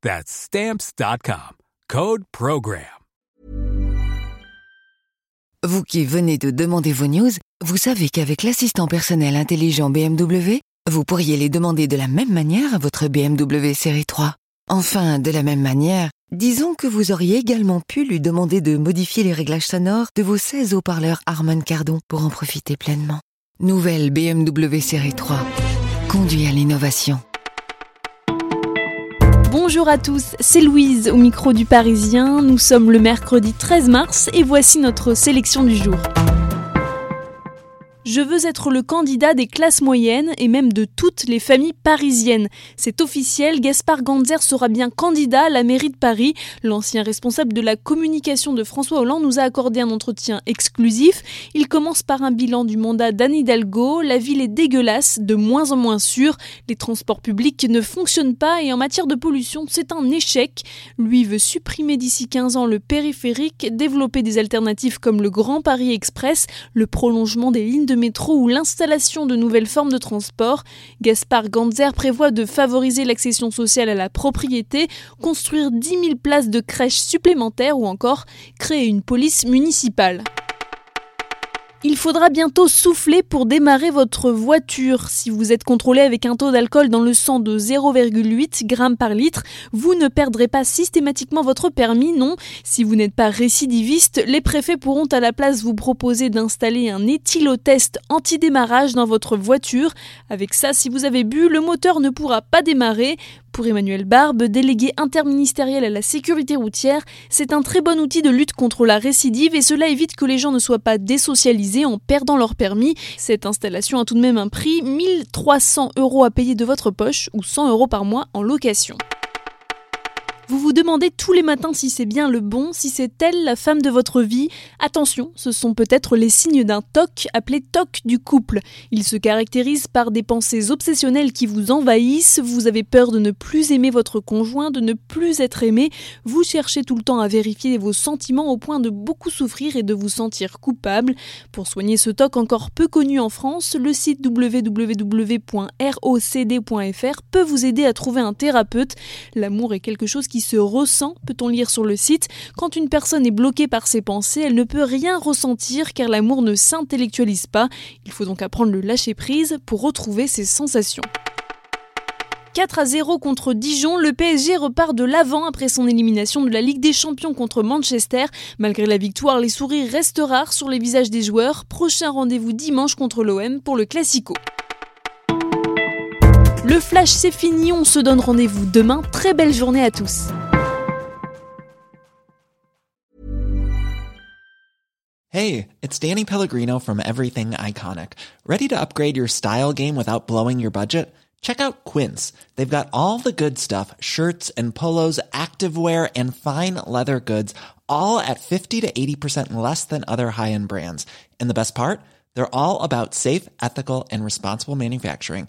That's Stamps.com. Code Program. Vous qui venez de demander vos news, vous savez qu'avec l'assistant personnel intelligent BMW, vous pourriez les demander de la même manière à votre BMW série 3. Enfin, de la même manière, disons que vous auriez également pu lui demander de modifier les réglages sonores de vos 16 haut-parleurs Harman Kardon pour en profiter pleinement. Nouvelle BMW série 3. Conduit à l'innovation. Bonjour à tous, c'est Louise au micro du Parisien. Nous sommes le mercredi 13 mars et voici notre sélection du jour. Je veux être le candidat des classes moyennes et même de toutes les familles parisiennes. C'est officiel, Gaspard Ganzer sera bien candidat à la mairie de Paris. L'ancien responsable de la communication de François Hollande nous a accordé un entretien exclusif. Il commence par un bilan du mandat d'Anne Hidalgo. La ville est dégueulasse, de moins en moins sûre. Les transports publics ne fonctionnent pas et en matière de pollution, c'est un échec. Lui veut supprimer d'ici 15 ans le périphérique, développer des alternatives comme le Grand Paris Express, le prolongement des lignes de métro ou l'installation de nouvelles formes de transport. Gaspard Ganzer prévoit de favoriser l'accession sociale à la propriété, construire 10 000 places de crèches supplémentaires ou encore créer une police municipale. Il faudra bientôt souffler pour démarrer votre voiture. Si vous êtes contrôlé avec un taux d'alcool dans le sang de 0,8 g par litre, vous ne perdrez pas systématiquement votre permis, non. Si vous n'êtes pas récidiviste, les préfets pourront à la place vous proposer d'installer un éthylotest anti-démarrage dans votre voiture. Avec ça, si vous avez bu, le moteur ne pourra pas démarrer. Pour Emmanuel Barbe, délégué interministériel à la sécurité routière, c'est un très bon outil de lutte contre la récidive et cela évite que les gens ne soient pas désocialisés en perdant leur permis. Cette installation a tout de même un prix, 1300 euros à payer de votre poche ou 100 euros par mois en location. Vous vous demandez tous les matins si c'est bien le bon, si c'est elle la femme de votre vie. Attention, ce sont peut-être les signes d'un TOC appelé TOC du couple. Il se caractérise par des pensées obsessionnelles qui vous envahissent, vous avez peur de ne plus aimer votre conjoint, de ne plus être aimé, vous cherchez tout le temps à vérifier vos sentiments au point de beaucoup souffrir et de vous sentir coupable. Pour soigner ce TOC encore peu connu en France, le site www.rocd.fr peut vous aider à trouver un thérapeute. L'amour est quelque chose qui se ressent, peut-on lire sur le site. Quand une personne est bloquée par ses pensées, elle ne peut rien ressentir car l'amour ne s'intellectualise pas. Il faut donc apprendre le lâcher prise pour retrouver ses sensations. 4 à 0 contre Dijon, le PSG repart de l'avant après son élimination de la Ligue des Champions contre Manchester. Malgré la victoire, les sourires restent rares sur les visages des joueurs. Prochain rendez-vous dimanche contre l'OM pour le Classico. Le flash c'est fini, on se donne rendez-vous demain. Très belle journée à tous. Hey, it's Danny Pellegrino from Everything Iconic. Ready to upgrade your style game without blowing your budget? Check out Quince. They've got all the good stuff, shirts and polos, activewear and fine leather goods, all at 50 to 80% less than other high-end brands. And the best part? They're all about safe, ethical and responsible manufacturing.